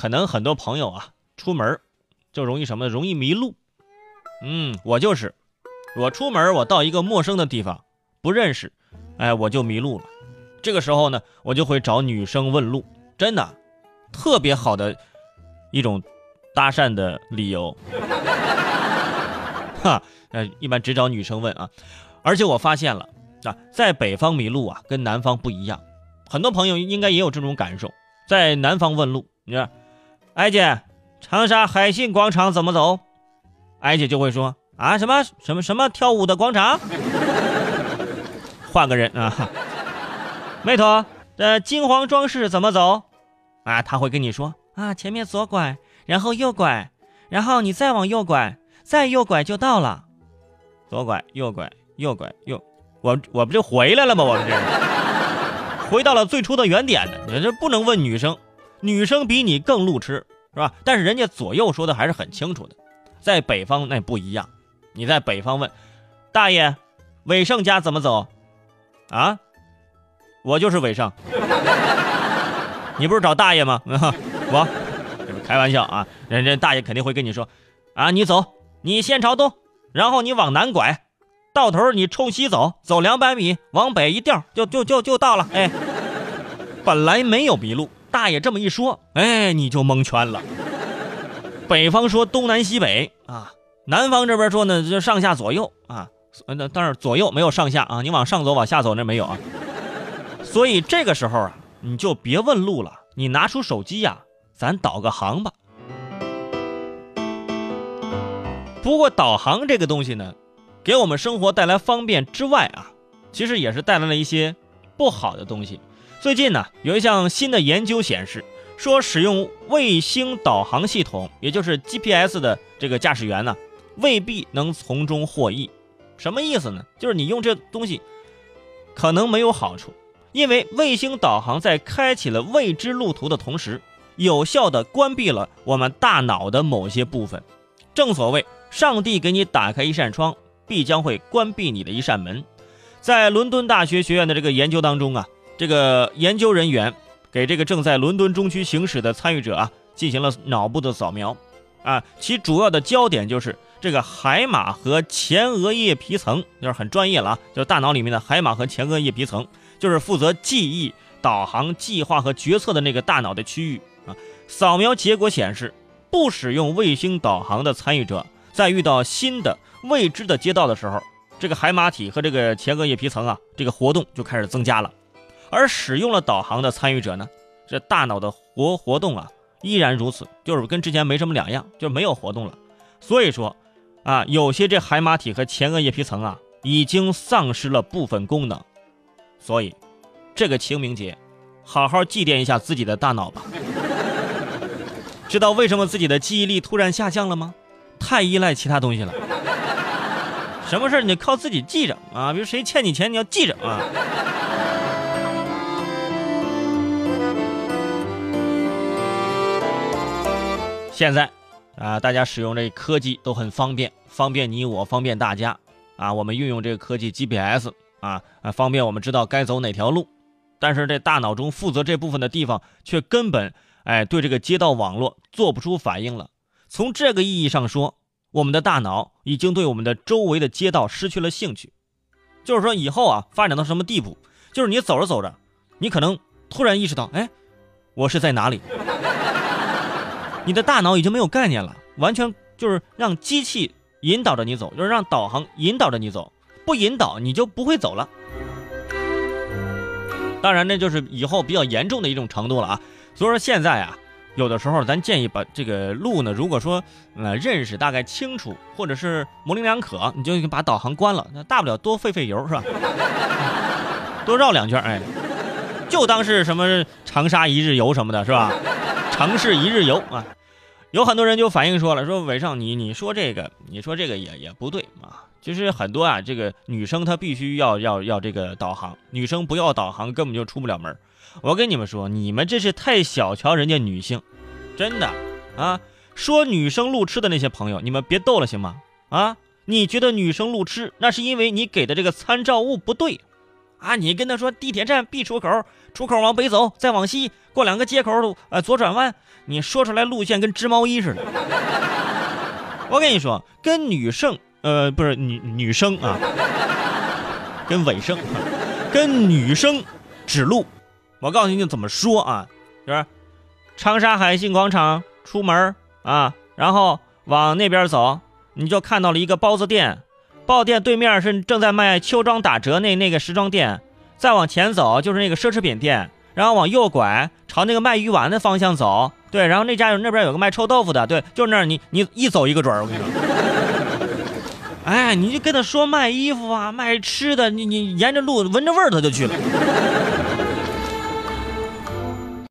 可能很多朋友啊出门就容易什么容易迷路。嗯，我就是，我出门我到一个陌生的地方，不认识，哎，我就迷路了。这个时候呢，我就会找女生问路，真的，特别好的一种搭讪的理由。哈，呃，一般只找女生问啊。而且我发现了啊，在北方迷路啊，跟南方不一样。很多朋友应该也有这种感受，在南方问路，你看，艾姐，长沙海信广场怎么走？艾姐就会说啊，什么什么什么跳舞的广场？换个人啊，妹头，这金黄装饰怎么走？啊，他会跟你说啊，前面左拐，然后右拐，然后你再往右拐，再右拐就到了。左拐，右拐。右拐右，我我不就回来了吗？我们这回到了最初的原点呢。你这不能问女生，女生比你更路痴，是吧？但是人家左右说的还是很清楚的。在北方那不一样，你在北方问大爷，伟盛家怎么走？啊，我就是伟盛，你不是找大爷吗？我开玩笑啊，人家大爷肯定会跟你说啊，你走，你先朝东，然后你往南拐。到头你冲西走，走两百米，往北一调，就就就就到了。哎，本来没有迷路，大爷这么一说，哎，你就蒙圈了。北方说东南西北啊，南方这边说呢就上下左右啊，那当然左右没有上下啊，你往上走往下走那没有啊。所以这个时候啊，你就别问路了，你拿出手机呀，咱导个航吧。不过导航这个东西呢。给我们生活带来方便之外啊，其实也是带来了一些不好的东西。最近呢，有一项新的研究显示，说使用卫星导航系统，也就是 GPS 的这个驾驶员呢，未必能从中获益。什么意思呢？就是你用这东西可能没有好处，因为卫星导航在开启了未知路途的同时，有效的关闭了我们大脑的某些部分。正所谓，上帝给你打开一扇窗。必将会关闭你的一扇门。在伦敦大学学院的这个研究当中啊，这个研究人员给这个正在伦敦中区行驶的参与者啊进行了脑部的扫描，啊，其主要的焦点就是这个海马和前额叶皮层，就是很专业了啊，就是大脑里面的海马和前额叶皮层，就是负责记忆、导航、计划和决策的那个大脑的区域啊。扫描结果显示，不使用卫星导航的参与者在遇到新的未知的街道的时候，这个海马体和这个前额叶皮层啊，这个活动就开始增加了。而使用了导航的参与者呢，这大脑的活活动啊依然如此，就是跟之前没什么两样，就没有活动了。所以说，啊，有些这海马体和前额叶皮层啊已经丧失了部分功能。所以，这个清明节，好好祭奠一下自己的大脑吧。知道为什么自己的记忆力突然下降了吗？太依赖其他东西了。什么事你得靠自己记着啊！比如谁欠你钱，你要记着啊。现在啊，大家使用这科技都很方便，方便你我，方便大家啊。我们运用这个科技 GPS 啊啊，方便我们知道该走哪条路。但是这大脑中负责这部分的地方，却根本哎对这个街道网络做不出反应了。从这个意义上说。我们的大脑已经对我们的周围的街道失去了兴趣，就是说以后啊发展到什么地步，就是你走着走着，你可能突然意识到，哎，我是在哪里？你的大脑已经没有概念了，完全就是让机器引导着你走，就是让导航引导着你走，不引导你就不会走了。当然，那就是以后比较严重的一种程度了啊。所以说现在啊。有的时候，咱建议把这个路呢，如果说呃认识大概清楚，或者是模棱两可，你就把导航关了，那大不了多费费油是吧？多绕两圈，哎，就当是什么长沙一日游什么的，是吧？城市一日游啊，有很多人就反映说了，说伟少你你说这个，你说这个也也不对啊。其实很多啊，这个女生她必须要要要这个导航，女生不要导航根本就出不了门。我跟你们说，你们这是太小瞧人家女性，真的啊！说女生路痴的那些朋友，你们别逗了行吗？啊，你觉得女生路痴，那是因为你给的这个参照物不对，啊，你跟他说地铁站 B 出口，出口往北走，再往西过两个街口，呃，左转弯。你说出来路线跟织毛衣似的。我跟你说，跟女生，呃，不是女女生啊，跟尾生，跟女生指路。我告诉你怎么说啊，就是长沙海信广场出门啊，然后往那边走，你就看到了一个包子店。报店对面是正在卖秋装打折那那个时装店，再往前走就是那个奢侈品店，然后往右拐朝那个卖鱼丸的方向走，对，然后那家有那边有个卖臭豆腐的，对，就那儿，你你一走一个准儿，我跟你说，哎，你就跟他说卖衣服啊，卖吃的，你你沿着路闻着味儿他就去了。